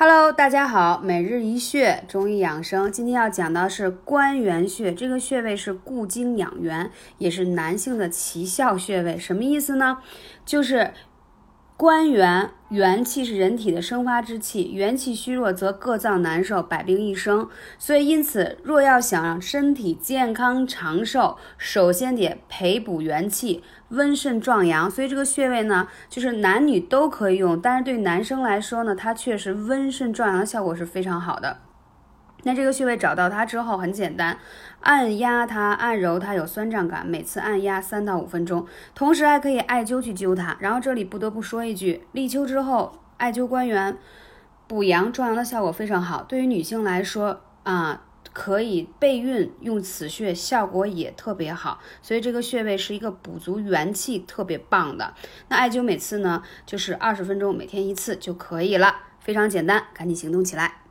Hello，大家好，每日一穴中医养生，今天要讲的是关元穴，这个穴位是固精养元，也是男性的奇效穴位。什么意思呢？就是。关元元气是人体的生发之气，元气虚弱则各脏难受，百病一生。所以因此，若要想让身体健康长寿，首先得培补元气，温肾壮阳。所以这个穴位呢，就是男女都可以用，但是对男生来说呢，它确实温肾壮阳的效果是非常好的。那这个穴位找到它之后很简单，按压它，按揉它有酸胀感，每次按压三到五分钟，同时还可以艾灸去灸它。然后这里不得不说一句，立秋之后艾灸关元，补阳壮阳的效果非常好。对于女性来说啊，可以备孕用此穴，效果也特别好。所以这个穴位是一个补足元气特别棒的。那艾灸每次呢就是二十分钟，每天一次就可以了，非常简单，赶紧行动起来。